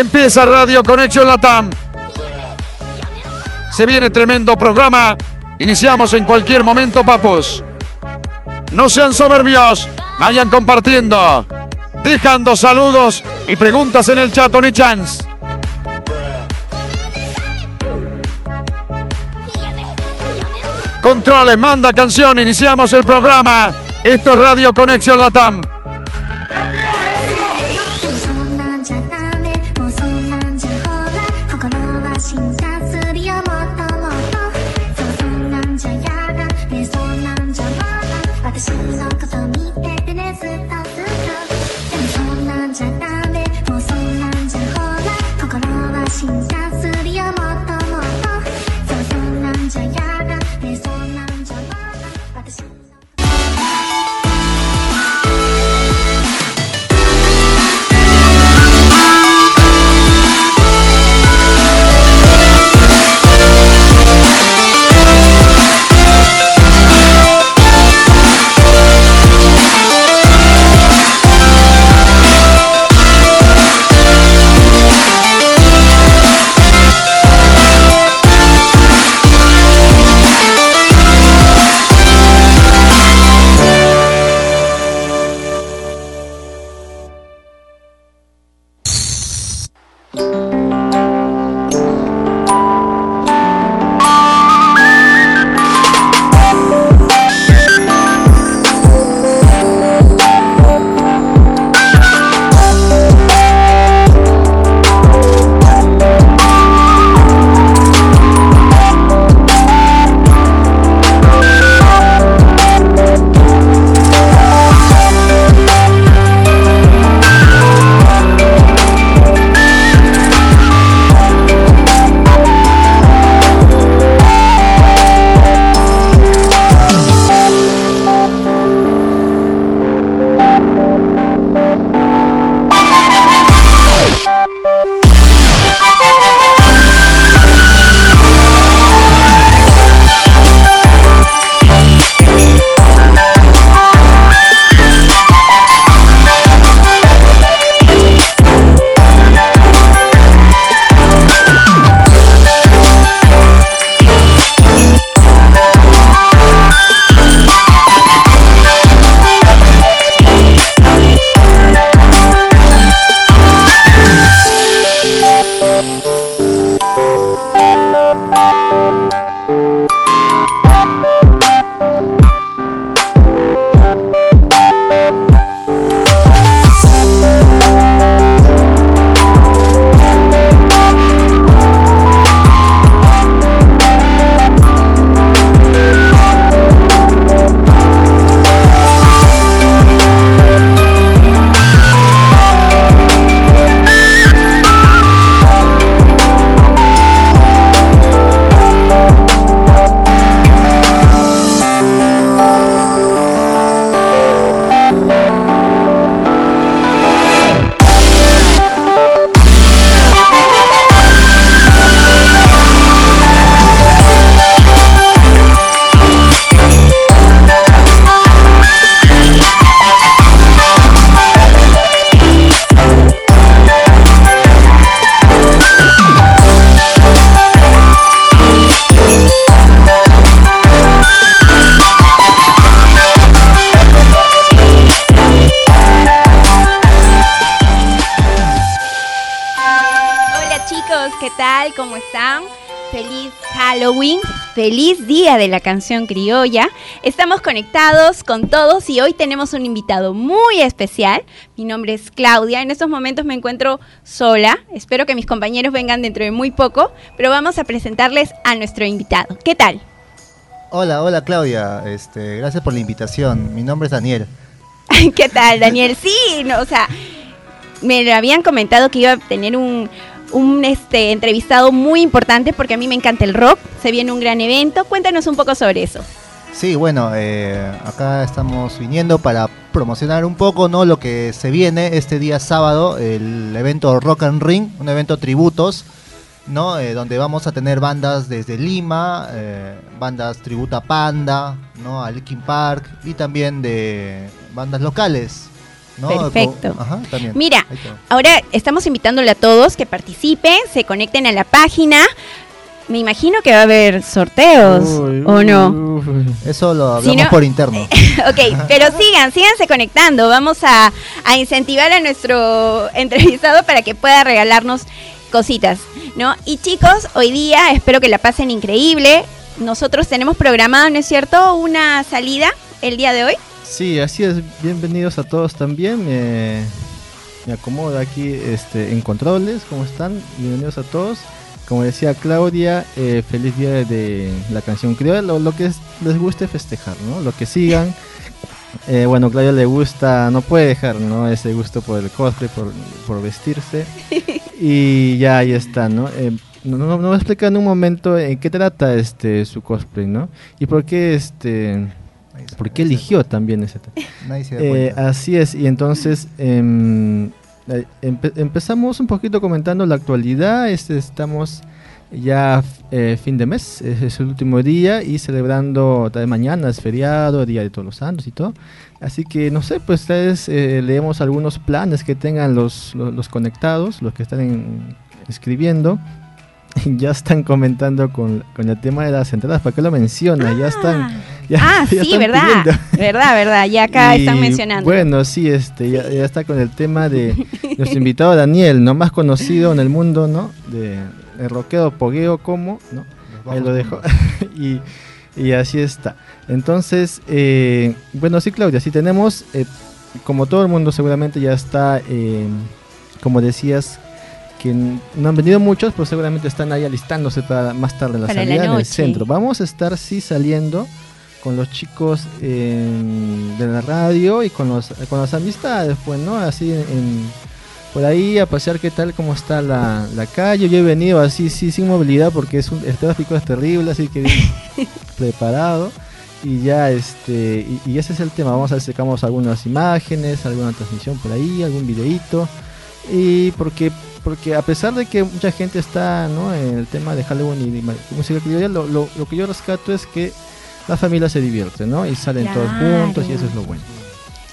Empieza Radio Conexión Latam. Se viene tremendo programa. Iniciamos en cualquier momento, papos. No sean soberbios. Vayan compartiendo. Dejando saludos y preguntas en el chat, Tony Chance. Controles, manda canción. Iniciamos el programa. Esto es Radio Conexión Latam. Feliz día de la canción criolla. Estamos conectados con todos y hoy tenemos un invitado muy especial. Mi nombre es Claudia. En estos momentos me encuentro sola. Espero que mis compañeros vengan dentro de muy poco, pero vamos a presentarles a nuestro invitado. ¿Qué tal? Hola, hola Claudia, este, gracias por la invitación. Mi nombre es Daniel. ¿Qué tal, Daniel? Sí, no, o sea, me lo habían comentado que iba a tener un, un este, entrevistado muy importante porque a mí me encanta el rock. Se viene un gran evento. Cuéntanos un poco sobre eso. Sí, bueno, eh, acá estamos viniendo para promocionar un poco no lo que se viene este día sábado, el evento Rock and Ring, un evento tributos, ¿no? Eh, donde vamos a tener bandas desde Lima, eh, bandas tributa Panda, ¿no? a Linkin Park y también de bandas locales. ¿No? Perfecto. Ajá, también. Mira, ahora estamos invitándole a todos que participen, se conecten a la página. Me imagino que va a haber sorteos, Uy, ¿o no? uy. Eso lo Si hablamos no- por interno. ok, pero sigan, síganse conectando. Vamos a, a incentivar a nuestro entrevistado para que pueda regalarnos cositas, ¿no? Y chicos, hoy día espero que la pasen increíble. Nosotros tenemos programado, ¿no es cierto?, una salida el día de hoy. Sí, así es. Bienvenidos a todos también. Me, me acomodo aquí este, en controles. ¿Cómo están? Bienvenidos a todos. Como decía Claudia, eh, feliz día de la canción criolla. Lo, lo que es- les guste festejar, ¿no? Lo que sigan. Eh, bueno, Claudia le gusta, no puede dejar, ¿no? Ese gusto por el cosplay, por, por vestirse. Y ya ahí está, ¿no? Eh, no, no, no explicar en un momento en qué trata este su cosplay, ¿no? Y por qué este Ahí está. por qué eligió también ese tema. Nadie se da Eh, así es, y entonces em, eh, empe- empezamos un poquito comentando la actualidad. Este, estamos ya eh, fin de mes, es, es el último día y celebrando también mañana es feriado, Día de Todos los Santos y todo. Así que no sé, pues ustedes eh, leemos algunos planes que tengan los, los, los conectados, los que están en- escribiendo. Ya están comentando con, con el tema de las entradas, ¿para qué lo menciona? Ya están. Ya- ah, ya sí, verdad. pidiendo. Verdad, verdad. Ya acá Y, están mencionando. Bueno, sí, este, ya, ya está con el tema de nuestro invitado Daniel, no más conocido en el mundo, ¿no? De, de rockeo, pogueo, como, ¿no? Ahí lo dejo. y, y así está. Entonces, eh, bueno, sí, Claudia, sí tenemos, eh, como todo el mundo seguramente ya está, eh, como decías, que no han venido muchos, pues seguramente están ahí alistándose para más tarde la Para la salida en el centro. Vamos a estar, sí, saliendo con los chicos eh, de la radio y con, los, con las amistades, pues, ¿no? Así en, por ahí a pasear qué tal, cómo está la, la calle. Yo he venido así, sí, sin movilidad porque es un, el tráfico es terrible, así que preparado. Y ya, este, y, y ese es el tema. Vamos a ver si sacamos algunas imágenes, alguna transmisión por ahí, algún videíto. Y porque, porque a pesar de que mucha gente está ¿no? en el tema de Halloween y de música criolla, lo, lo, lo que yo rescato es que la familia se divierte, ¿no? Y salen todos Claro. juntos y eso es lo bueno.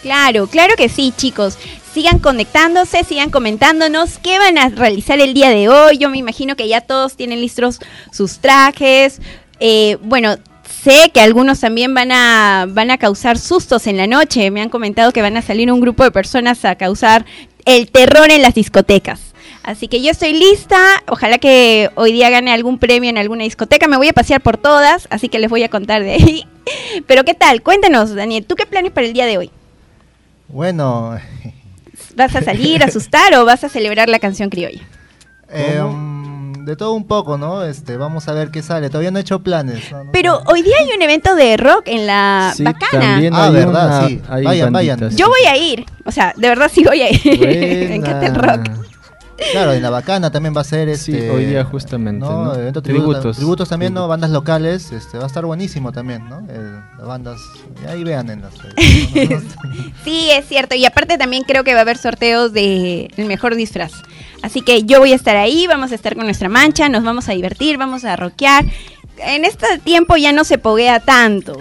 Claro, claro que sí, chicos. Sigan conectándose, sigan comentándonos qué van a realizar el día de hoy. Yo me imagino que ya todos tienen listos sus trajes. Eh, bueno, sé que algunos también van a, van a causar sustos en la noche. Me han comentado que van a salir un grupo de personas a causar el terror en las discotecas. Así que yo estoy lista. Ojalá que hoy día gane algún premio en alguna discoteca. Me voy a pasear por todas, así que les voy a contar de ahí. Pero ¿qué tal? Cuéntanos, Daniel, ¿tú qué planes para el día de hoy? Bueno, ¿Vas a salir a asustar o vas a celebrar la canción criolla? eh, mm, de todo un poco, ¿no? Este, vamos a ver qué sale. Todavía no he hecho planes. ¿no? No Pero hoy día hay un evento de rock en la Sí, Bacana. también Ah, hay verdad, una- sí. hay Vayan, vayan. banditas. Yo voy a ir, o sea, de verdad sí voy a ir. Me encanta el rock. Claro, en la bacana también va a ser Sí, este. hoy día justamente, ¿no? Evento tributo, Tributos. tributos. también, ¿no? Bandas locales, este, va a estar buenísimo también, ¿no? Eh, las bandas, y ahí vean en las redes. Sí, es cierto. Y aparte también creo que va a haber sorteos de el mejor disfraz. Así que yo voy a estar ahí, vamos a estar con nuestra mancha, nos vamos a divertir, vamos a rockear. En este tiempo ya no se poguea tanto,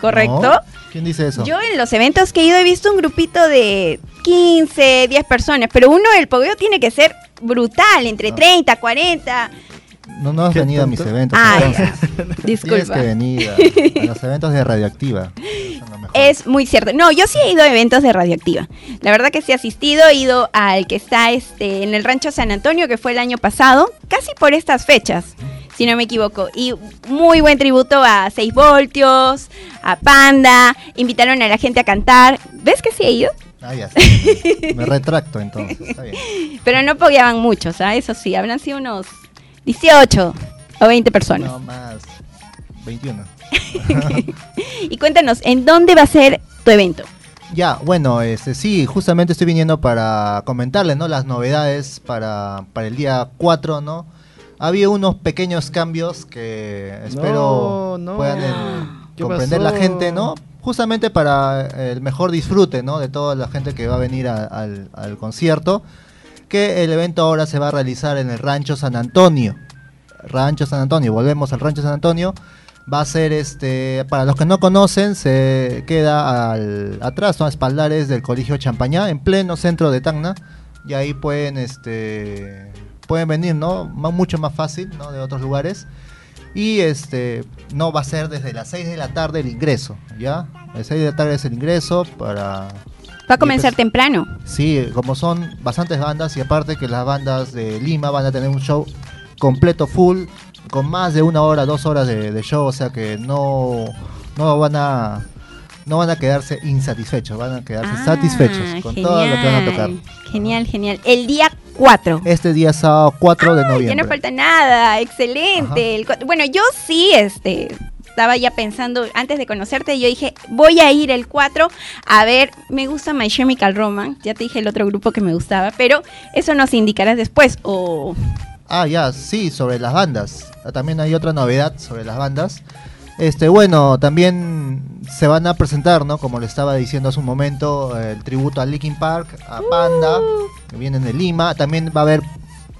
¿correcto? ¿No? ¿Quién dice eso? Yo en los eventos que he ido he visto un grupito de 15, 10 personas, pero uno el pogueo tiene que ser brutal, entre Ah. 30, 40. No, no has ¿Qué venido a mis eventos. Ah, entonces. Tienes disculpa. que venir a, a los eventos de Radioactiva. Es muy cierto. No, yo sí he ido a eventos de Radioactiva. La verdad que sí he asistido, he ido al que está este en el Rancho San Antonio, que fue el año pasado, casi por estas fechas, si no me equivoco. Y muy buen tributo a 6 voltios, a Panda, invitaron a la gente a cantar. ¿Ves que sí he ido? Ah, ya sé. Me retracto entonces. Está bien. Pero no pogueaban muchos, ¿ah? Eso sí, habrán sido unos 18 o 20 personas. No más. 21. Y cuéntanos, ¿en dónde va a ser tu evento? Ya, bueno, este sí, justamente estoy viniendo para comentarles, ¿no? Las novedades para, para el día 4, ¿no? Había unos pequeños cambios que espero No, no. puedan ¿Qué comprender la gente, ¿no? Justamente para eh, el mejor disfrute, ¿no? De toda la gente que va a venir a- al, al concierto, que el evento ahora se va a realizar en el Rancho San Antonio. Rancho San Antonio, volvemos al Rancho San Antonio. Va a ser, este, para los que no conocen, se queda al, atrás, ¿no? a espaldares del Colegio Champañá, en pleno centro de Tacna. Y ahí pueden, este, pueden venir, ¿no? Mucho más fácil, ¿no? De otros lugares. Y este no va a ser desde las 6 de la tarde el ingreso, ¿ya? Las 6 de la tarde es el ingreso para... Va a comenzar temprano. Sí, como son bastantes bandas y aparte que las bandas de Lima van a tener un show completo full, con más de una hora, dos horas de, de show, o sea que no, no van a... No van a quedarse insatisfechos, van a quedarse Ah, satisfechos con todo lo que van a tocar. Genial, genial. El día 4. Este día sábado 4 de noviembre. ya no falta nada, excelente. El bueno, yo sí, este, estaba ya pensando, antes de conocerte, yo dije, voy a ir el 4 a ver, me gusta My Chemical Romance, ya te dije el otro grupo que me gustaba, pero eso nos indicarás después, o... Ah, ya, sí, sobre las bandas. Ah, También hay otra novedad sobre las bandas. Este, bueno, también se van a presentar, ¿no? Como le estaba diciendo hace un momento, el tributo a Linkin Park, a Panda, que vienen de Lima. También va a haber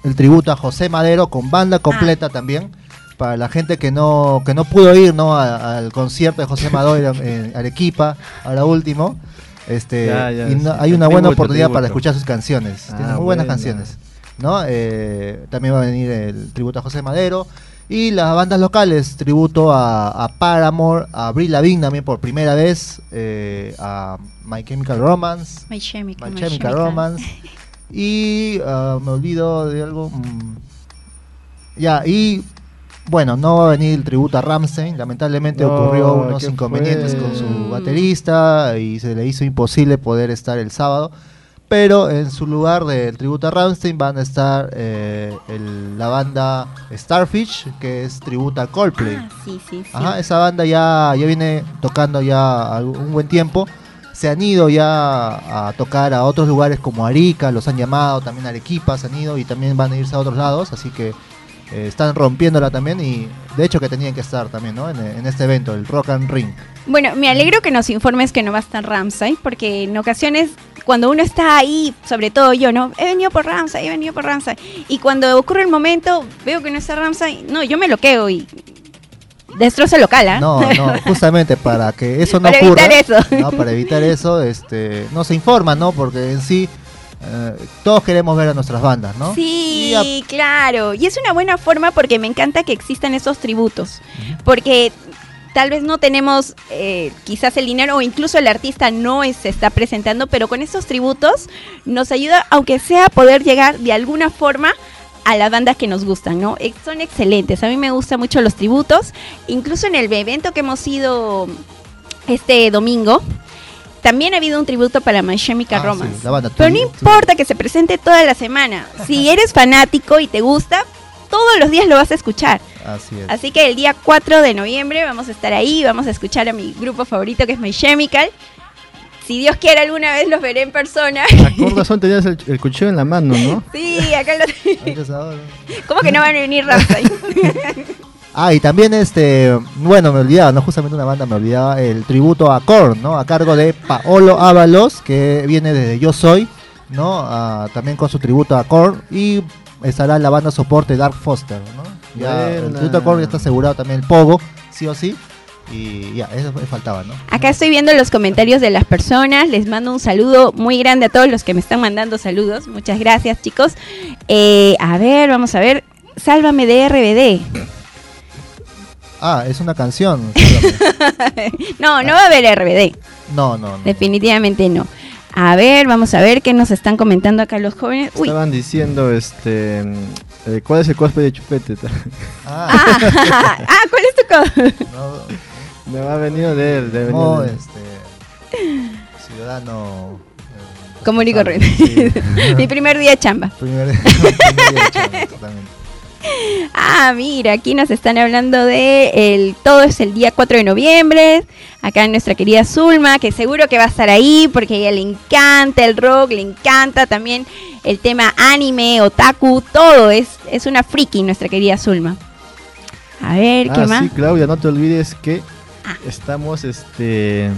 el tributo a José Madero con banda completa también. Para la gente que no, que no pudo ir, ¿no? A- al concierto de José Madero en Arequipa, ahora último. Este, Ya, ya, y no- sí, hay una buena tributo, oportunidad para escuchar sus canciones. Ah, Tiene muy buenas buena. canciones. ¿no? Eh, también va a venir el tributo a José Madero. Y las bandas locales, tributo a, a Paramore, a Avril Lavigne también por primera vez, eh, a My Chemical Romance, My Chemical, My My Chemical Chemical. Romance. Y ah, me olvido de algo. mm, ya, y bueno, no va a venir el tributo a Ramstein. Lamentablemente No, ocurrió unos ¿qué inconvenientes fue? con su baterista y se le hizo imposible poder estar el sábado. Pero en su lugar del tributo a Ramstein van a estar eh, el- la banda Starfish, que es tributo a Coldplay. Ah, sí, sí, sí. Ajá, esa banda ya, ya viene tocando ya un buen tiempo. Se han ido ya a tocar a otros lugares como Arica, los han llamado, también Arequipa se han ido y también van a irse a otros lados, así que eh, están rompiéndola también y de hecho que tenían que estar también ¿no? en, en este evento, el Rock and Ring. Bueno, me alegro que nos informes que no va a estar Ramsay, porque en ocasiones cuando uno está ahí, sobre todo yo, ¿no? He venido por Ramsay, he venido por Ramsay. Y cuando ocurre el momento, veo que no está Ramsay, no, yo me bloqueo y destrozo el local, ¿ah? No, no, justamente para que eso no Para ocurra. evitar eso. ¿no? Para evitar eso, este, no se informa, ¿no? Porque en sí eh, todos queremos ver a nuestras bandas, ¿no? Sí, Y claro. Y es una buena forma porque me encanta que existan esos tributos. Porque tal vez no tenemos eh, quizás el dinero o incluso el artista no se está presentando, pero con esos tributos nos ayuda, aunque sea, poder llegar de alguna forma a las bandas que nos gustan, ¿no? Eh, Son excelentes. A mí me gustan mucho los tributos. Incluso en el evento que hemos ido este domingo, también ha habido un tributo para My Chemical Ah, Romance. banda Pero no importa que se presente toda la semana. Si eres fanático y te gusta, todos los días lo vas a escuchar. Así es. Así que el día 4 de noviembre vamos a estar ahí, vamos a escuchar a mi grupo favorito que es My Chemical. Si Dios quiere alguna vez los veré en persona. Con razón tenías el, el cuchillo en la mano, ¿no? Sí, acá lo ahora- ¿Cómo que no van a venir Ramsay? Ah, y también este, bueno, me olvidaba, no justamente una banda, me olvidaba el tributo a Korn, ¿no? A cargo de Paolo Ábalos, que viene desde Yo Soy, ¿no? Ah, también con su tributo a Korn y estará la banda soporte Dark Foster, ¿no? Ya, el Buena. Korn ya está asegurado también el Pogo, sí o sí. Y ya, eso me faltaba, ¿no? Acá estoy viendo los comentarios de las personas. Les mando un saludo muy grande a todos los que me están mandando saludos. Muchas gracias, chicos. Eh, a ver, vamos a ver. Sálvame de RBD. Ah, es una canción. No, no va a haber RBD. No, no, no. Definitivamente no. A ver, vamos a ver qué nos están comentando acá los jóvenes. Uy. Estaban diciendo, este, eh, ¿cuál es el cosplay de Chupete? Ah, Ah, ah, ¿cuál es tu co- no, Me va a venir de él, de no, venir de- este, ciudadano. eh, responsable, corriente. sí. Mi primer día de chamba. Primer, primer día de chamba, totalmente. Ah, mira, aquí nos están hablando de el todo es el día 4 de noviembre. Acá nuestra querida Zulma, que seguro que va a estar ahí porque a ella le encanta el rock, le encanta también el tema anime, otaku, todo. Es, es una friki nuestra querida Zulma. A ver, ¿qué Ah, más? sí, Claudia, no te olvides que Ajá. estamos este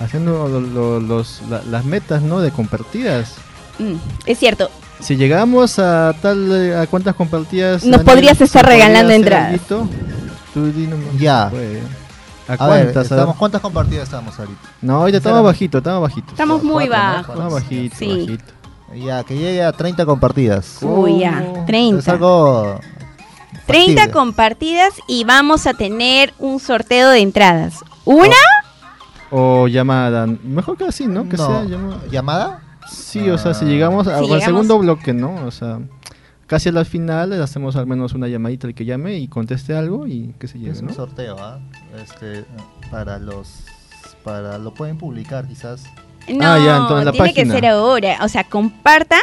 haciendo lo- lo- los, la- las metas, ¿no? De compartidas. Mm, es cierto. Si llegamos a tal eh, a cuántas compartidas Nos podrías ¿se estar regalando entradas. Ya. Pues, ¿A A ver, cuántas? Estamos. ¿cuántas compartidas estamos ahorita? No, ahorita estamos bajito, estamos bajitos. Estamos muy bajos. Estamos bajito, Sí. bajito. Ya, que llegue a 30 compartidas. Uy, ya. Oh, Es 30. algo 30 factible. compartidas y vamos a tener un sorteo de entradas. ¿Una? O llamada. Mejor que así, ¿no? Que No. sea llamada. ¿Llamada? Sí, o sea, si Ah. llegamos a- Si al llegamos- segundo bloque, ¿no? O sea, casi a la final le hacemos al menos una llamadita al que llame y conteste algo y que se lleve, Es ¿no? un sorteo, ¿ah? Este, para los... Para lo pueden publicar quizás. No, Ah, ya, entonces la tiene que ser ahora. O sea, compartan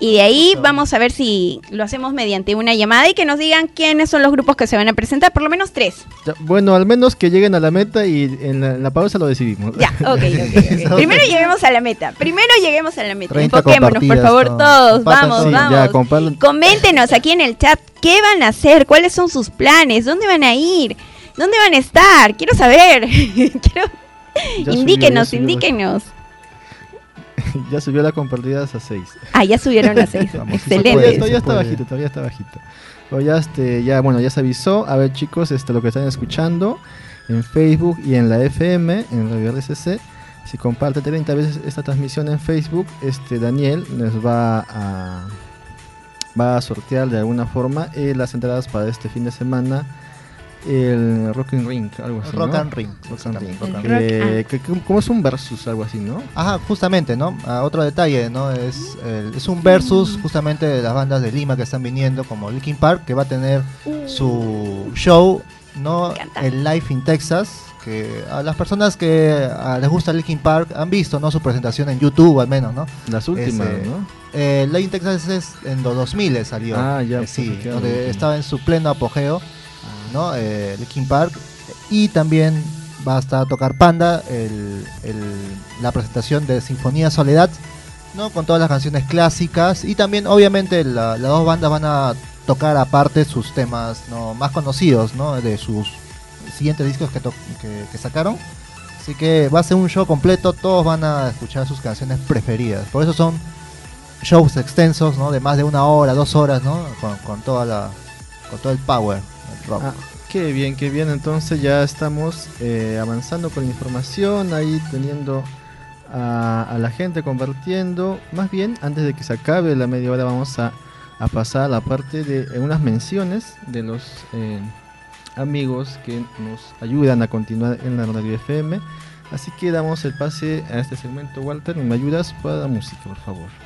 y de ahí vamos a ver si lo hacemos mediante una llamada y que nos digan quiénes son los grupos que se van a presentar. Por lo menos tres. Ya, bueno, al menos que lleguen a la meta y en la, en la pausa lo decidimos. Ya, ok, ok, ok. Primero lleguemos a la meta. Primero lleguemos a la meta. 30 Enfoquémonos, por favor, ¿no? todos. Vamos. Sí, vamos. ya. Coméntenos aquí en el chat qué van a hacer, cuáles son sus planes, dónde van a ir, dónde van a estar. Quiero saber. Quiero... Indíquenos, indíquenos. ya subió la compartidas a 6. Ah, ya subieron las sí se Excelente. puede. Todavía, está bajito, todavía está bajito. Pero ya, este, ya, bueno, ya se avisó. A ver, chicos, este, lo que están escuchando en Facebook y en la FM, en Radio RCC. Si comparte 30 veces esta transmisión en Facebook, este Daniel les va a va a sortear de alguna forma eh, las entradas para este fin de semana el Rock and Ring, algo así, Rock ¿no? and Ring. Rock and Ring. Rock and rock- Que- que- que- como es un versus, algo así, ¿no? Ajá, justamente, ¿no? Ah, otro detalle, ¿no? Es, el- es un versus justamente de las bandas de Lima que están viniendo, como Linkin Park, que va a tener su show, ¿no? El Live in Texas, que a las personas que ah, les gusta Linkin Park han visto, ¿no? Su presentación en YouTube, al menos, ¿no? Las últimas, Ese- ¿no? Eh, Live in Texas es en los 2000 salió. Ah, ya, Eh, sí, donde estaba en su pleno apogeo, ¿no? Eh, Linkin Park. Y también va a estar a tocar Panda, la presentación de Sinfonía Soledad. Con todas las canciones clásicas. Y también, obviamente, la- las dos bandas van a tocar aparte sus temas más conocidos, ¿no? De sus siguientes discos que, sacaron. Así que va a ser un show completo, todos van a escuchar sus canciones preferidas. Por eso son shows extensos. De más de una hora, dos horas. Con, todo el power rock. Ah, qué bien, qué bien. Entonces ya estamos eh, avanzando con la información, ahí teniendo a, la gente compartiendo. Más bien, antes de que se acabe la media hora, vamos a, a pasar a la parte de eh, unas menciones de los eh, amigos que nos ayudan a continuar en la radio FM. Así que damos el pase a este segmento. Walter, ¿me ayudas para la música, por favor?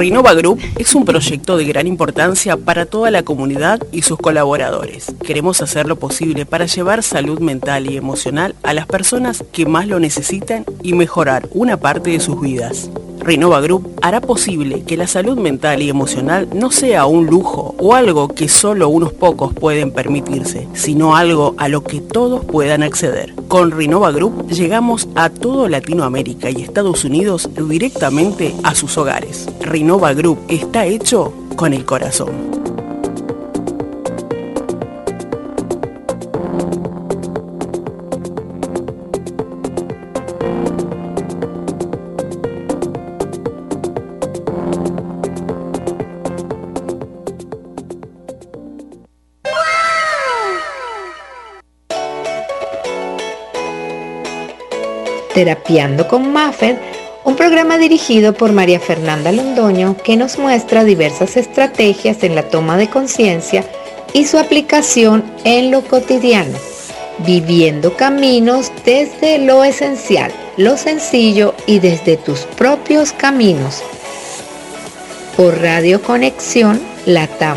Renova Group es un proyecto de gran importancia para toda la comunidad y sus colaboradores. Queremos hacer lo posible para llevar salud mental y emocional a las personas que más lo necesitan y mejorar una parte de sus vidas. Renova Group hará posible que la salud mental y emocional no sea un lujo o algo que solo unos pocos pueden permitirse, sino algo a lo que todos puedan acceder. Con Renova Group llegamos a todo Latinoamérica y Estados Unidos directamente a sus hogares. Renova Group está hecho con el corazón. Terapiando con Maffer, un programa dirigido por María Fernanda Londoño que nos muestra diversas estrategias en la toma de conciencia y su aplicación en lo cotidiano, viviendo caminos desde lo esencial, lo sencillo y desde tus propios caminos. Por Radio Conexión Latam.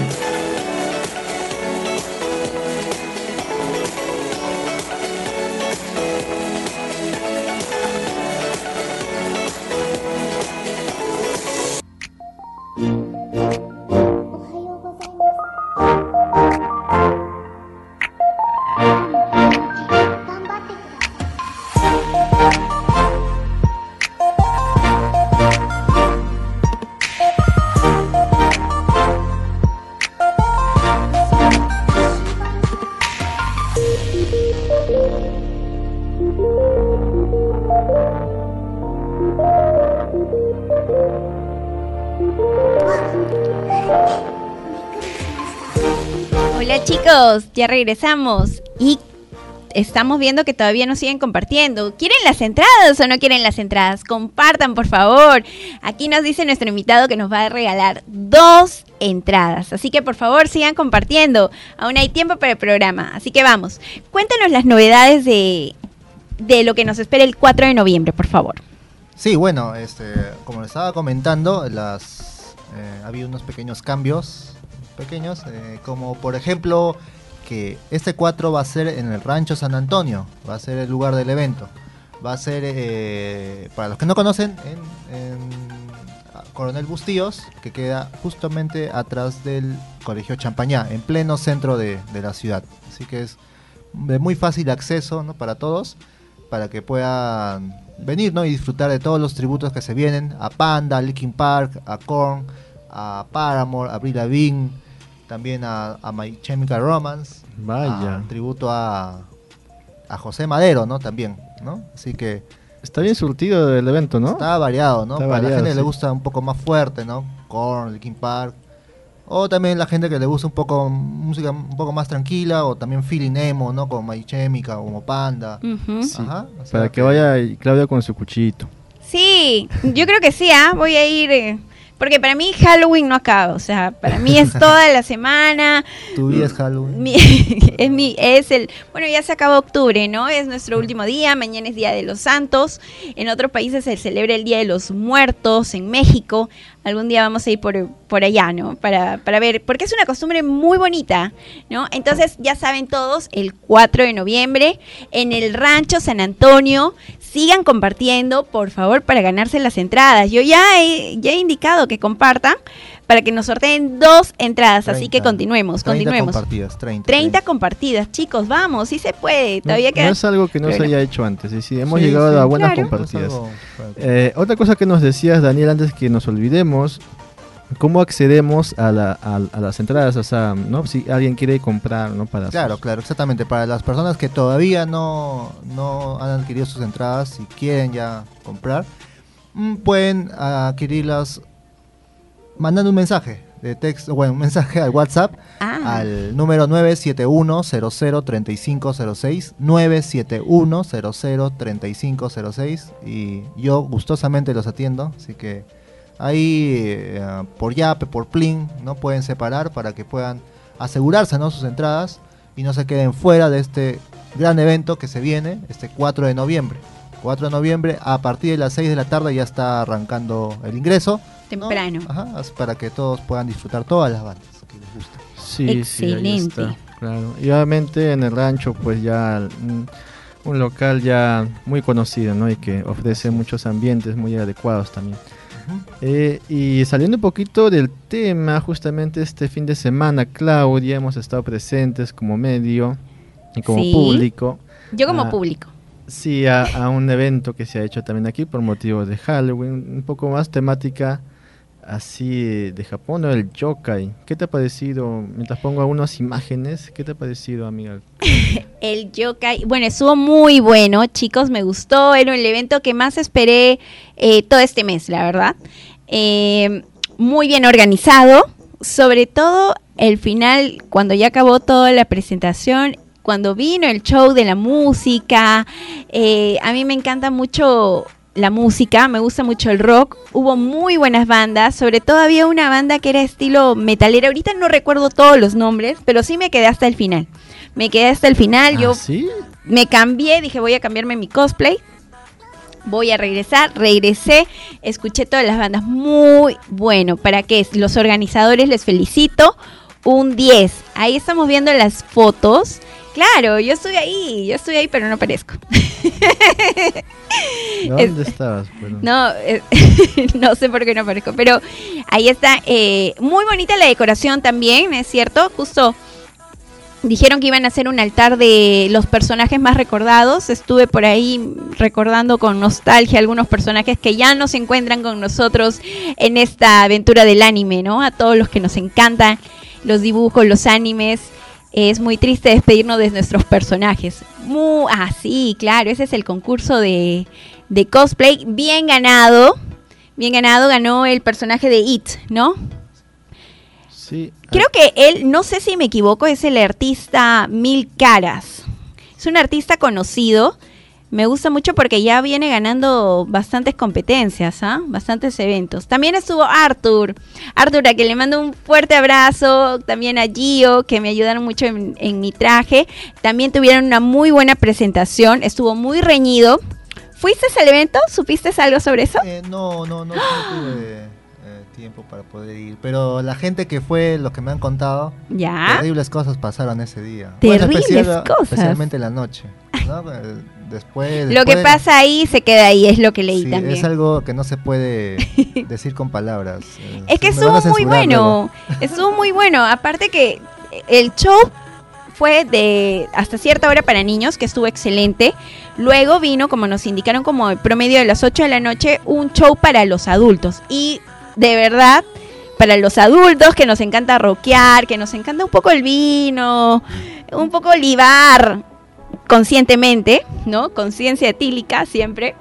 Ya regresamos y estamos viendo que todavía nos siguen compartiendo. ¿Quieren las entradas o no quieren las entradas? Compartan, por favor. Aquí nos dice nuestro invitado que nos va a regalar dos entradas. Así que por favor sigan compartiendo. Aún hay tiempo para el programa. Así que vamos. Cuéntanos las novedades de, de lo que nos espera el 4 de noviembre, por favor. Sí, bueno, este, como les estaba comentando, las, eh, ha habido unos pequeños cambios, pequeños, eh, como por ejemplo que este 4 va a ser en el Rancho San Antonio, va a ser el lugar del evento. Va a ser, eh, para los que no conocen, en, Coronel Bustíos, que queda justamente atrás del Colegio Champañá, en pleno centro de, la ciudad. Así que es de muy fácil acceso ¿no? para todos, para que puedan venir ¿no? y disfrutar de todos los tributos que se vienen a Panda, a Linkin Park, a Korn, a Paramore, a Avril Lavigne, también a, a My Chemical Romance, Vaya. a- tributo a, a José Madero, ¿no? También, ¿no? Así que Está bien surtido el evento, ¿no? está variado, ¿no? Está Para la gente que le gusta un poco más fuerte, ¿no? Korn, Linkin Park. O también la gente que le gusta un poco música un poco más tranquila o también feeling emo, ¿no? Como My Chemical, como Panda. Sí. Ajá, o sea Para que vaya Claudia con su cuchillito. Sí, yo creo que sí, ¿ah? Voy a ir. eh, porque para mí Halloween no acaba. O sea, para mí es toda la semana. Tu vida es Halloween. Mi- es mi, es el, bueno, ya se acabó octubre, ¿no? Es nuestro último día, mañana es Día de los Santos, en otros países se celebra el Día de los Muertos, en México, algún día vamos a ir por, por allá, ¿no? Para, para ver, porque es una costumbre muy bonita, ¿no? Entonces, ya saben todos, el 4 de noviembre, en el Rancho San Antonio, sigan compartiendo, por favor, para ganarse las entradas. Yo ya he, ya he indicado que compartan para que nos sorteen dos entradas, así que 30, continuemos, 30 continuemos. compartidas, 30. 30 compartidas, chicos, vamos, sí se puede. Todavía no queda. es algo que no se haya hecho antes. y sí, hemos Sí, llegado sí, a buenas claro. compartidas. Eh, otra cosa que nos decías, Daniel, antes que nos olvidemos, ¿cómo accedemos a, la- a- a las entradas? O sea, ¿no? si alguien quiere comprar, ¿no? Para Claro, sus- claro, exactamente. Para las personas que todavía no, no han adquirido sus entradas y quieren ya comprar, mm, pueden adquirirlas mandando un mensaje de texto, bueno, un mensaje al WhatsApp Ah, al número 971-003506, 971-003506 y yo gustosamente los atiendo, así que ahí eh, por Yape, por Plin, ¿no? Pueden separar para que puedan asegurarse, ¿no? Sus entradas y no se queden fuera de este gran evento que se viene este 4 de noviembre. 4 de noviembre, a partir de las 6 de la tarde ya está arrancando el ingreso. ¿No? temprano. Ajá, para que todos puedan disfrutar todas las bandas que les gusten. Sí, sí, ahí está, claro. Y obviamente en el rancho, pues ya un local ya muy conocido, ¿no? Y que ofrece muchos ambientes muy adecuados también. Eh, y saliendo un poquito del tema, justamente este fin de semana, Claudia, hemos estado presentes como medio y como Sí. público. Yo como Ah, público. Sí, a, a un evento que se ha hecho también aquí por motivo de Halloween, un poco más temática así de Japón, ¿no? el yokai. ¿Qué te ha parecido? Mientras pongo algunas imágenes, ¿qué te ha parecido, amiga? El yokai, bueno, estuvo muy bueno, chicos, me gustó, era el evento que más esperé eh, todo este mes, la verdad. Eh, muy bien organizado, sobre todo el final, cuando ya acabó toda la presentación, cuando vino el show de la música, eh, a mí me encanta mucho la música, me gusta mucho el rock, hubo muy buenas bandas, sobre todo había una banda que era estilo metalera, ahorita no recuerdo todos los nombres, pero sí me quedé hasta el final. Me quedé hasta el final, yo ¿Ah, sí? me cambié, dije voy a cambiarme mi cosplay. Voy a regresar, regresé, escuché todas las bandas, muy bueno. ¿Para qué? Los organizadores les felicito, un 10. Ahí estamos viendo las fotos. Claro, yo estoy ahí, yo estoy ahí, pero no aparezco. ¿Dónde estabas? No, eh, no sé por qué no aparezco, pero ahí está. eh, muy bonita la decoración también, ¿es cierto? Justo dijeron que iban a hacer un altar de los personajes más recordados. Estuve por ahí recordando con nostalgia algunos personajes que ya no se encuentran con nosotros en esta aventura del anime, ¿no? A todos los que nos encantan los dibujos, los animes. Es muy triste despedirnos de nuestros personajes. Mu- ah, sí, claro, ese es el concurso de, de cosplay. Bien ganado. Bien ganado, ganó el personaje de It, ¿no? Sí. Creo que él, no sé si me equivoco, es el artista Mil Caras. Es un artista conocido. Me gusta mucho porque ya viene ganando bastantes competencias, ¿ah? bastantes eventos. También estuvo Arthur. Arthur, a que le mando un fuerte abrazo. También a Gio, que me ayudaron mucho en, en mi traje. También tuvieron una muy buena presentación. Estuvo muy reñido. ¿Fuiste al evento? ¿Supiste algo sobre eso? Eh, no, no, no, no tuve eh, tiempo para poder ir. Pero la gente que fue, los que me han contado, Ya. terribles cosas pasaron ese día. Terribles especial- cosas. Especialmente en la noche. ¿no? Eh, Después, Lo que pasa ahí se queda ahí, es lo que leí sí, también. Es algo que no se puede decir con palabras. eh, Es que van a estuvo muy bueno. Estuvo muy bueno. Aparte que el show fue de hasta cierta hora para niños, que estuvo excelente. Luego vino, como nos indicaron, como el promedio de las 8 de la noche, un show para los adultos. Y de verdad, para los adultos que nos encanta rockear, que nos encanta un poco el vino, un poco libar conscientemente, ¿no? Conciencia etílica siempre.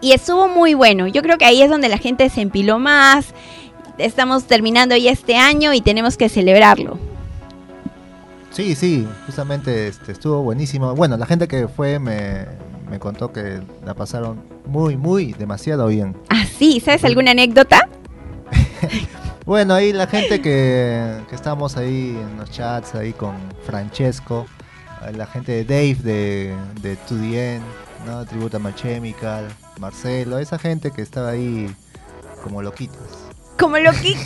Y estuvo muy bueno. Yo creo que ahí es donde la gente se empiló más. Estamos terminando ya este año y tenemos que celebrarlo. Sí, sí, justamente este, estuvo buenísimo. Bueno, la gente que fue me, me contó que la pasaron muy, muy, demasiado bien. Ah, sí, ¿sabes alguna anécdota? Bueno, ahí la gente que, que estábamos ahí en los chats, ahí con Francesco, la gente de Dave de, de 2DN, ¿no? Tributa Chemical, Marcelo, esa gente que estaba ahí como loquitos. Como lo que...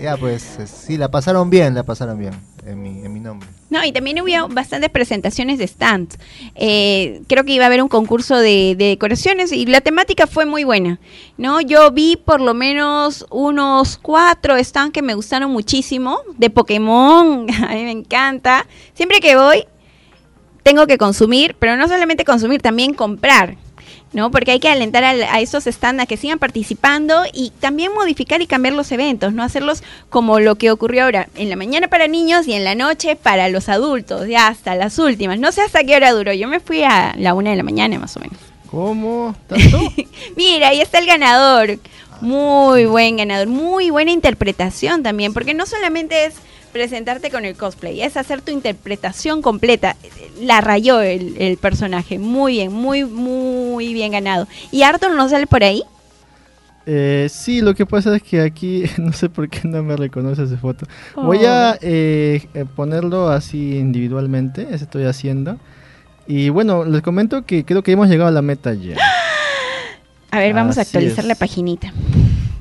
Ya, pues sí, la pasaron bien, la pasaron bien en mi, en mi nombre. No, y también hubo bastantes presentaciones de stands. Eh, creo que iba a haber un concurso de, de decoraciones y la temática fue muy buena. ¿no? Yo vi por lo menos unos cuatro stands que me gustaron muchísimo, de Pokémon, a mí me encanta. Siempre que voy, tengo que consumir, pero no solamente consumir, también comprar. ¿No? Porque hay que alentar a, a esos stands a que sigan participando y también modificar y cambiar los eventos, no hacerlos como lo que ocurrió ahora, en la mañana para niños y en la noche para los adultos, ya hasta las últimas. No sé hasta qué hora duró, yo me fui a la una de la mañana más o menos. ¿Cómo? ¿Tanto? Mira, ahí está el ganador. Muy buen ganador, muy buena interpretación también, porque no solamente es presentarte con el cosplay, es hacer tu interpretación completa. La rayó el, el personaje, muy bien, muy, muy bien ganado. ¿Y Arthur no sale por ahí? Eh, sí, lo que pasa es que aquí no sé por qué no me reconoce esa foto. Voy Oh. a eh, eh, ponerlo así individualmente, eso estoy haciendo. Y bueno, les comento que creo que hemos llegado a la meta ya. A ver, vamos a actualizar es. la paginita.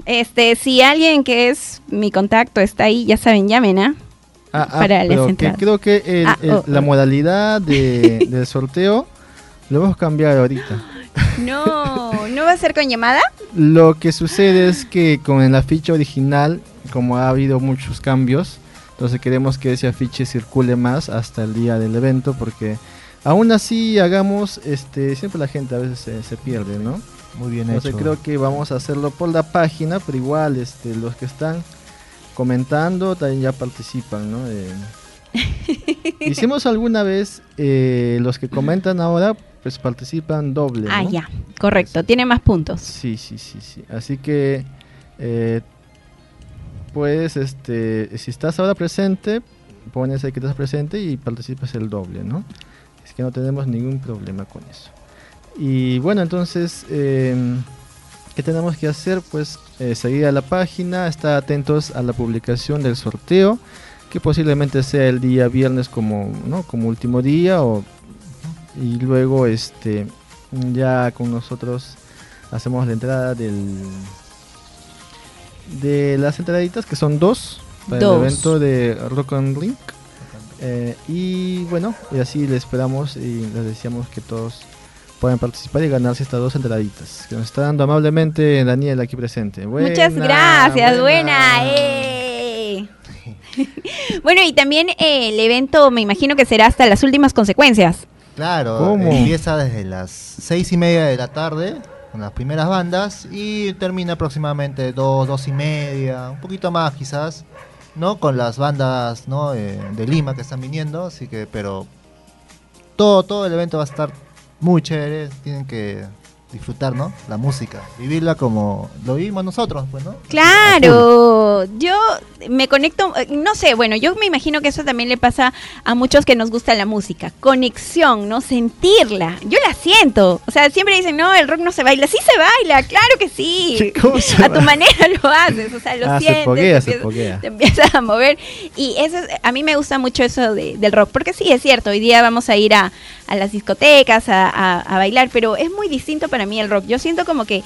Este, si alguien que es mi contacto está ahí, ya saben, llamen, ¿ah? Ah, ah, Para las pero que creo que el- Ah, el- oh, la oh. modalidad de, del sorteo lo hemos cambiado ahorita. No, ¿no va a ser con llamada? Lo que sucede es que con el afiche original, como ha habido muchos cambios, entonces queremos que ese afiche circule más hasta el día del evento, porque aún así hagamos, este, siempre la gente a veces se, se pierde, ¿no? Muy bien Entonces hecho. creo que vamos a hacerlo por la página, pero igual, este, los que están comentando también ya participan, ¿no? Eh, hicimos alguna vez, eh, los que comentan ahora, pues participan doble. Ah, ¿no? ya, correcto, tiene más puntos. Sí, sí, sí, sí. Así que, eh, pues, este, si estás ahora presente, pones ahí que estás presente y participas el doble, ¿no? Es que no tenemos ningún problema con eso. Y bueno, entonces, eh, ¿qué tenemos que hacer? Pues eh, seguir a la página, estar atentos a la publicación del sorteo, que posiblemente sea el día viernes como, ¿no? como último día o y luego este ya con nosotros hacemos la entrada del de las entraditas que son dos para Dos. el evento de Rock and Link Eh, y bueno y así le esperamos y les deseamos que todos puedan participar y ganarse estas dos entraditas que nos está dando amablemente Daniel aquí presente Muchas Buena, gracias, buena. ¡eh! bueno, y también eh, el evento me imagino que será hasta las últimas consecuencias. Claro, ¿Cómo? empieza desde las seis y media de la tarde con las primeras bandas y termina aproximadamente dos, dos y media, un poquito más quizás, ¿no? Con las bandas ¿no? Eh, de Lima que están viniendo, así que, pero todo, todo el evento va a estar muy chévere, tienen que disfrutar, ¿no? La música, vivirla como lo vivimos nosotros, pues, ¿no? Claro, yo me conecto, eh, no sé, bueno, yo me imagino que eso también le pasa a muchos que nos gusta la música, conexión, ¿no? Sentirla, yo la siento, o sea, siempre dicen, no, el rock no se baila, sí se baila, claro que sí, ¿Cómo se a tu manera lo haces, o sea, lo Ah, se sientes, te, se empiezas, foguea. te empiezas a mover. Y eso es- a mí me gusta mucho eso de- del rock, porque sí, es cierto, hoy día vamos a ir a, a las discotecas a, a- a bailar, pero es muy distinto para mí el rock, yo siento como que...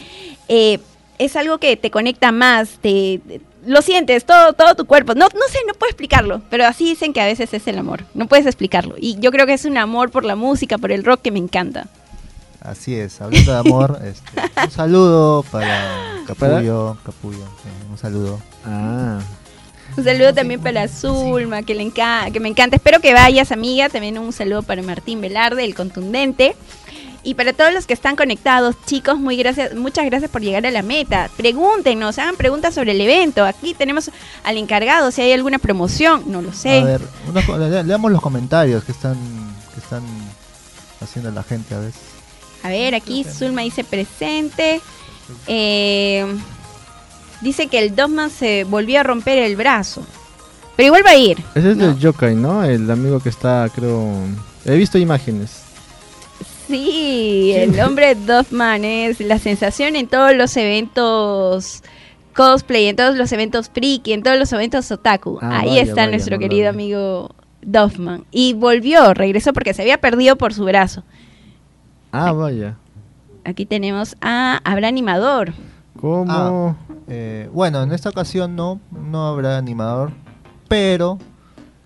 eh, es algo que te conecta más, te, te- lo sientes, todo, todo tu cuerpo. No, no sé, no puedo explicarlo, pero así dicen que a veces es el amor. No puedes explicarlo. Y yo creo que es un amor por la música, por el rock que me encanta. Así es, hablando de amor, este, un saludo para Capullo, Capullo, sí, un saludo. Ah, Un saludo también para Zulma, que, le enca- que me encanta. Espero que vayas, amiga. También un saludo para Martín Velarde, el contundente. Y para todos los que están conectados, chicos, muy gracias, muchas gracias por llegar a la meta. Pregúntenos, hagan preguntas sobre el evento. Aquí tenemos al encargado, si hay alguna promoción, no lo sé. A ver, unos le- leamos los comentarios que están, que están haciendo la gente a veces. A ver, aquí Zulma dice presente. Eh, dice que el Dogman se volvió a romper el brazo. Pero igual va a ir. ese es No. el Yokai, ¿no? El amigo que está, creo... He visto imágenes. Sí, el hombre Dogman es la sensación en todos los eventos cosplay, en todos los eventos friki, en todos los eventos otaku. Ah, Ahí vaya, está vaya, nuestro no querido amigo Dogman. Y volvió, regresó porque se había perdido por su brazo. Ah, vaya. Aquí tenemos a Abraham Animador. ¿Cómo? Eh, bueno, en esta ocasión no, no habrá animador, pero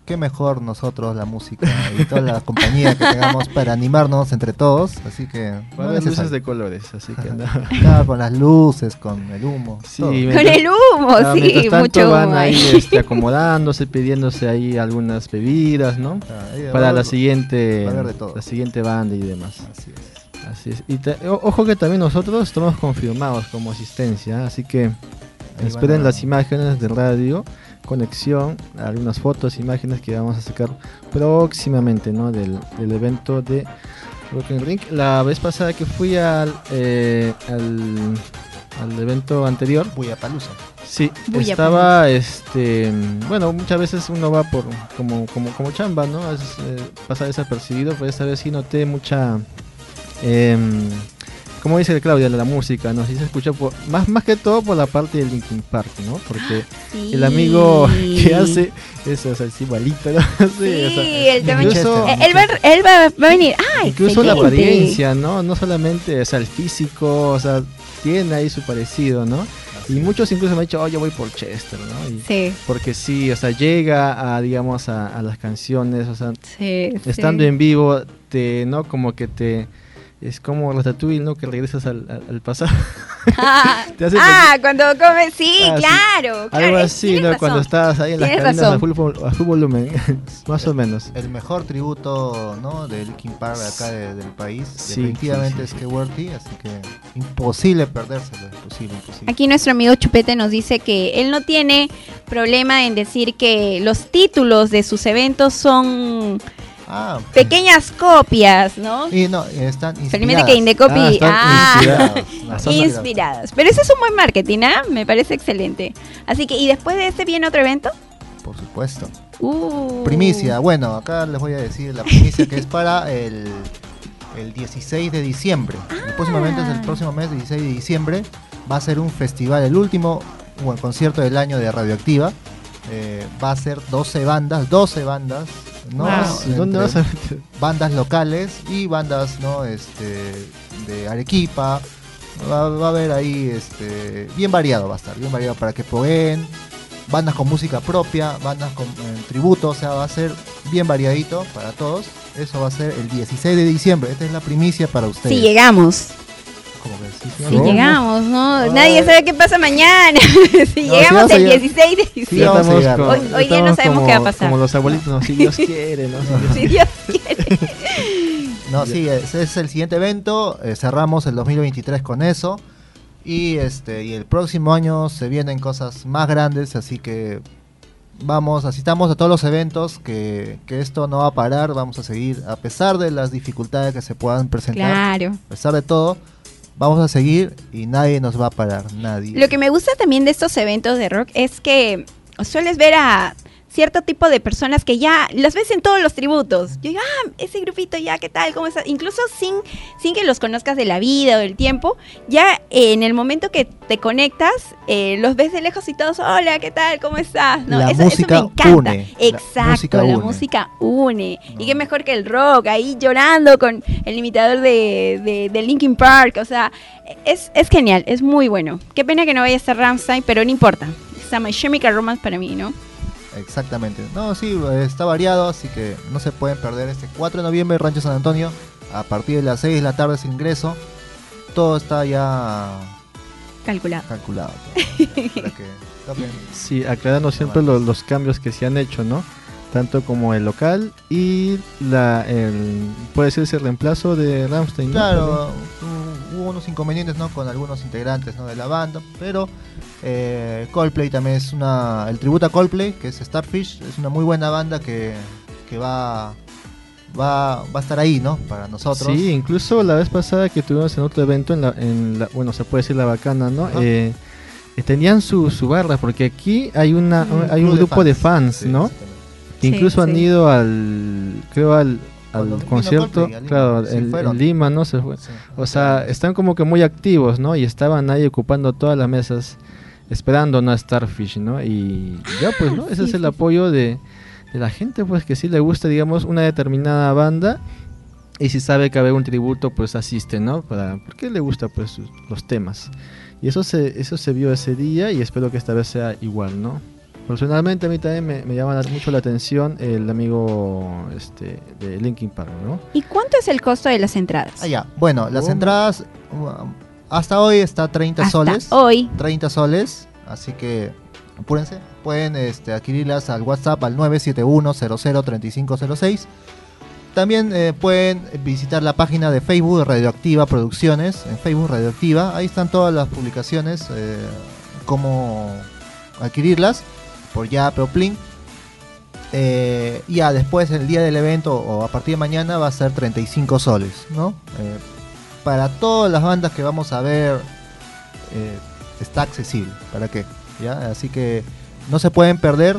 qué mejor nosotros, la música y toda la compañía que tengamos para animarnos entre todos, así que Va a no es luces de colores, así que no. Nada, con las luces, con el humo. Sí, todo. Con mientras- el humo, Ah, sí, mientras tanto mucho van humo ahí ahí. este, acomodándose, pidiéndose ahí algunas bebidas, ¿no? Ah, va Para a la siguiente, va la siguiente banda y demás. Así es. Así es. Y ta- o- ojo que también nosotros estamos confirmados como asistencia, así que Ahí esperen a- las imágenes de radio, conexión, algunas fotos, imágenes que vamos a sacar próximamente, ¿no? Del, del evento de Rock and Ring. La vez pasada que fui al, eh, al, al evento anterior, Buyapalusa. Sí, estaba, este, bueno, muchas veces uno va por, como, como, como chamba, ¿no? Eh, pasa desapercibido, pero esta vez sí noté mucha, em, como dice Claudia, la, la música, ¿no? Sí se escucha por, más, más que todo por la parte del Linkin Park, ¿no? Porque Sí. el amigo que hace eso, o sea, es igualito, ¿no? Sí, Sí, o sea, el tema- incluso- Eh, él, va, él va, va a venir. ¡Ah, Incluso la apariencia, ¿no? No solamente, o sea, el físico, o sea, tiene ahí su parecido, ¿no? Y muchos incluso me han dicho, oh, yo voy por Chester, ¿no? Y- Sí, porque sí, o sea, llega a, digamos, a, a las canciones, o sea, sí. estando sí. en vivo, te, ¿no? Como que te... Es como Ratatouille, ¿no? Que regresas al, al- al pasado. Ah, Te hace ah, cuando come, sí, Ah, sí. claro. Algo así, ¿no? razón. Cuando estás ahí en las cadenas a full, vol- a full volumen, más o menos. El mejor tributo, ¿no? De Linkin Park de acá de- del país. Sí, Definitivamente sí, sí, es que Worthy, así que imposible perdérselo, imposible, imposible. Aquí nuestro amigo Chupete nos dice que él no tiene problema en decir que los títulos de sus eventos son Ah, pequeñas copias, ¿no? y no, están inspiradas. que Indecopy. Ah, Ah, inspiradas. Inspiradas. Pero ese es un buen marketing, ¿ah? Me parece excelente. Así que, ¿y después de este viene otro evento? Por supuesto. Uh. Primicia, bueno, acá les voy a decir la primicia que es para el, el 16 de diciembre. El próximo evento es el próximo mes, 16 de diciembre. Va a ser un festival, el último bueno, concierto del año de Radioactiva. Eh, va a ser 12 bandas, 12 bandas, ¿no? ¿Dónde vas a meter? Bandas locales y bandas, ¿no? Este, de Arequipa. Va, va a haber ahí, este, bien variado va a estar, bien variado para que proveen bandas con música propia, bandas con eh, tributo, o sea, va a ser bien variadito para todos. Eso va a ser el 16 de diciembre. Esta es la primicia para ustedes. Si llegamos. Sí, Si llegamos, ¿no? Ay. Nadie sabe qué pasa mañana. si No, llegamos si el llegar- 16 de Sí, diciembre. vamos a llegar. Hoy- hoy día no sabemos como, qué va a pasar. Como los abuelitos, no, si Dios quiere, ¿no? Si Dios- Si Dios quiere. No, sí, ese es el siguiente evento. eh, cerramos el 2023 con eso. Y este y el próximo año se vienen cosas más grandes, así que vamos, asistamos a todos los eventos, que, que esto no va a parar, vamos a seguir, a pesar de las dificultades que se puedan presentar, Claro. a pesar de todo, vamos a seguir y nadie nos va a parar, nadie. Lo que me gusta también de estos eventos de rock es que sueles ver a cierto tipo de personas que ya las ves en todos los tributos. Yo digo, ah, ese grupito ya, ¿qué tal? ¿Cómo está? Incluso sin, sin que los conozcas de la vida o del tiempo, ya eh, en el momento que te conectas, eh, los ves de lejos y todos, hola, ¿qué tal? ¿Cómo estás? No, La eso, eso música me encanta. une, la Exacto, la música une. Y qué mejor que el rock, ahí llorando con el imitador de, de, de Linkin Park. O sea, es, es genial, es muy bueno. Qué pena que no vaya a estar Ramstein, pero no importa. Está My Chemical Romance para mí, ¿no? Exactamente. No, sí, está variado, así que no se pueden perder este 4 de noviembre, Rancho San Antonio, a partir de las 6 de la tarde es ingreso. Todo está ya Calculado. calculado. para que toquen. Sí, aclarando siempre los, los cambios que se han hecho, ¿no? Tanto como el local y la el, puede ser ese reemplazo de Ramstein. Claro, hu- hubo unos inconvenientes ¿no? con algunos integrantes ¿no? de la banda, pero eh, Coldplay también es una. El tributo a Coldplay, que es Starfish, es una muy buena banda que, que va, va, va a estar ahí, ¿no? Para nosotros. Sí, incluso la vez pasada que tuvimos en otro evento, en la, en la- bueno, se puede decir la bacana, ¿no? Eh, eh, tenían su, su barra, porque aquí hay una hay un club de grupo de fans, fans, sí, ¿no? Que Sí, incluso han sí. ido al, creo al, al concierto, Coldplay claro, sí, en, en Lima, ¿no? Se fue. Sí. O sea, están como que muy activos, ¿no? Y estaban ahí ocupando todas las mesas, esperando ¿no? a Starfish, ¿no? Y ya, pues, ¿no? Ese sí, es el sí, sí. apoyo de, de la gente, pues, que sí le gusta, digamos, una determinada banda. Y si sabe que va a haber un tributo, pues asiste, ¿no? Para, porque le gusta, pues, sus- los temas. Y eso se, eso se vio ese día y espero que esta vez sea igual, ¿no? Personalmente a mí también me, me llama la- mucho la atención el amigo este, de Linkin Park, ¿no? ¿Y cuánto es el costo de las entradas? Ah, ya. Bueno, las ¿Cómo? entradas um, hasta hoy está 30 Hasta soles. hoy. 30 soles, así que apúrense. Pueden este, adquirirlas al WhatsApp al 971-003506. También eh, pueden visitar la página de Facebook de Radioactiva Producciones, en Facebook Radioactiva. Ahí están todas las publicaciones, eh, cómo adquirirlas por ya Proplink. Eh, ya después, el día del evento o a partir de mañana, va a ser 35 soles, ¿no? Para todas las bandas que vamos a ver, eh, está accesible. ¿Para qué? ¿Ya? Así que no se pueden perder.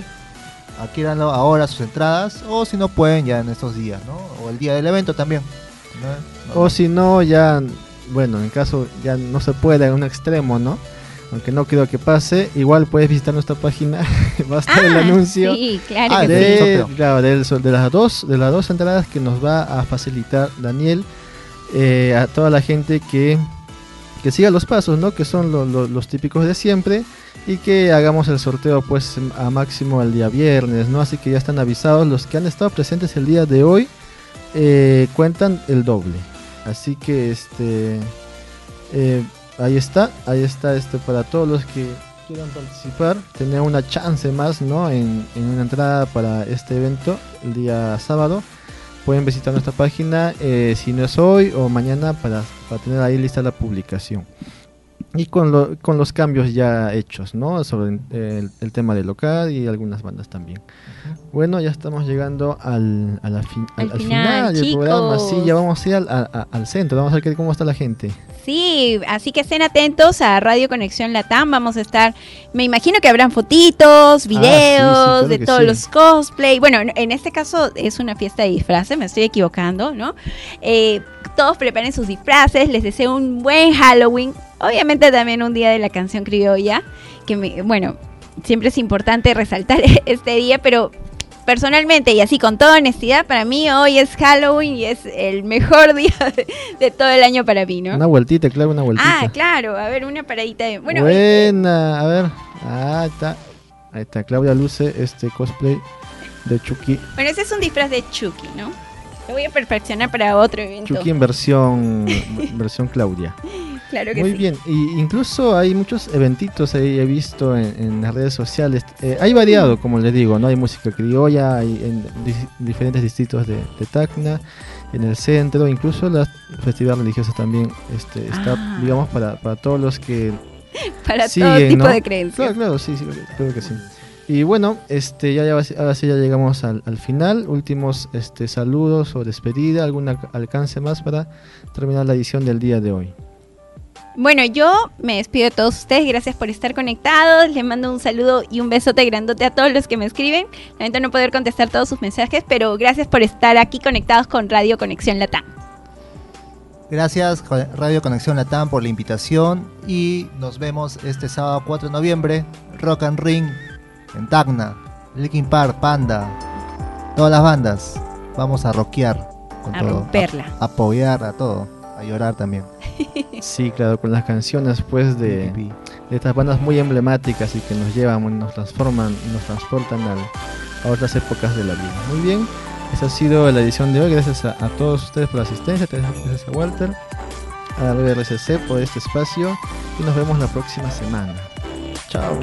Adquiéranlo ahora sus entradas. O si no pueden, ya en estos días, ¿no? O el día del evento también. ¿no? O si no, ya, bueno, en caso ya no se puede en un extremo, ¿no? Aunque no creo que pase, igual puedes visitar nuestra página, va a estar el Ah, anuncio Sí, claro Ah, que sí. claro, de las dos de las dos entradas que nos va a facilitar Daniel eh, a toda la gente que, que siga los pasos, ¿no? Que son lo- lo- los típicos de siempre y que hagamos el sorteo pues a máximo el día viernes, ¿no? Así que ya están avisados los que han estado presentes el día de hoy eh, cuentan el doble. Así que este eh, ahí está, ahí está este para todos los que quieran participar, tener una chance más, ¿no? En, en una entrada para este evento el día sábado. Pueden visitar nuestra página eh, si no es hoy o mañana para, para tener ahí lista la publicación. Y con, lo- con los cambios ya hechos, ¿no? Sobre el, el tema del local y algunas bandas también. Bueno, ya estamos llegando al, a la fin- Al al, al final, final, del programa. Sí, ya vamos a ir al, a- al centro. Vamos a ver cómo está la gente. Sí, así que estén atentos a Radio Conexión Latam. Vamos a estar, me imagino que habrán fotitos, videos claro de todos sí. los cosplay. Bueno, en- en este caso es una fiesta de disfraces, me estoy equivocando, ¿no? Eh, todos preparen sus disfraces, les deseo un buen Halloween. Obviamente también un día de la canción criolla, que me, bueno, siempre es importante resaltar este día, pero personalmente y así con toda honestidad, para mí hoy es Halloween y es el mejor día de, de todo el año para mí, ¿no? Una vueltita, claro, una vueltita. Ah, claro, a ver, una paradita de... Bueno, Buena, a ver. Ah, ahí está. Ahí está, Claudia Luce, este cosplay de Chucky. bueno, ese es un disfraz de Chucky, ¿no? Lo voy a perfeccionar para otro evento. Chucky en versión versión Claudia. Claro que Muy sí. bien, y incluso hay muchos eventitos ahí he visto en, en las redes sociales. Eh, hay variado, como les digo, no hay música criolla, hay en diferentes distritos de, de Tacna, en el centro, incluso las festivales religiosas también este, está, Ah. digamos, para, para todos los que Para todo tipo ¿no? de creencias. Claro, claro, sí, sí, creo que sí. Y bueno, este, ya, ya ahora sí ya llegamos al, al final. Últimos este, saludos o despedida, algún alc- alcance más para terminar la edición del día de hoy. Bueno, yo me despido de todos ustedes. Gracias por estar conectados. Les mando un saludo y un besote grandote a todos los que me escriben. Lamento no poder contestar todos sus mensajes, pero gracias por estar aquí conectados con Radio Conexión Latam. Gracias Radio Conexión Latam por la invitación y nos vemos este sábado 4 de noviembre, Rock and Ring en Tacna, Linkin Park, Panda, todas las bandas. Vamos a rockear con A todo, romperla. a apoyar a todo, a llorar también. Sí, claro, con las canciones pues de, de estas bandas muy emblemáticas y que nos llevan, nos transforman, nos transportan a otras épocas de la vida. Muy bien, esa ha sido la edición de hoy. Gracias a, todos ustedes por la asistencia, gracias a Walter, a la RCC por este espacio y nos vemos la próxima semana. Chao.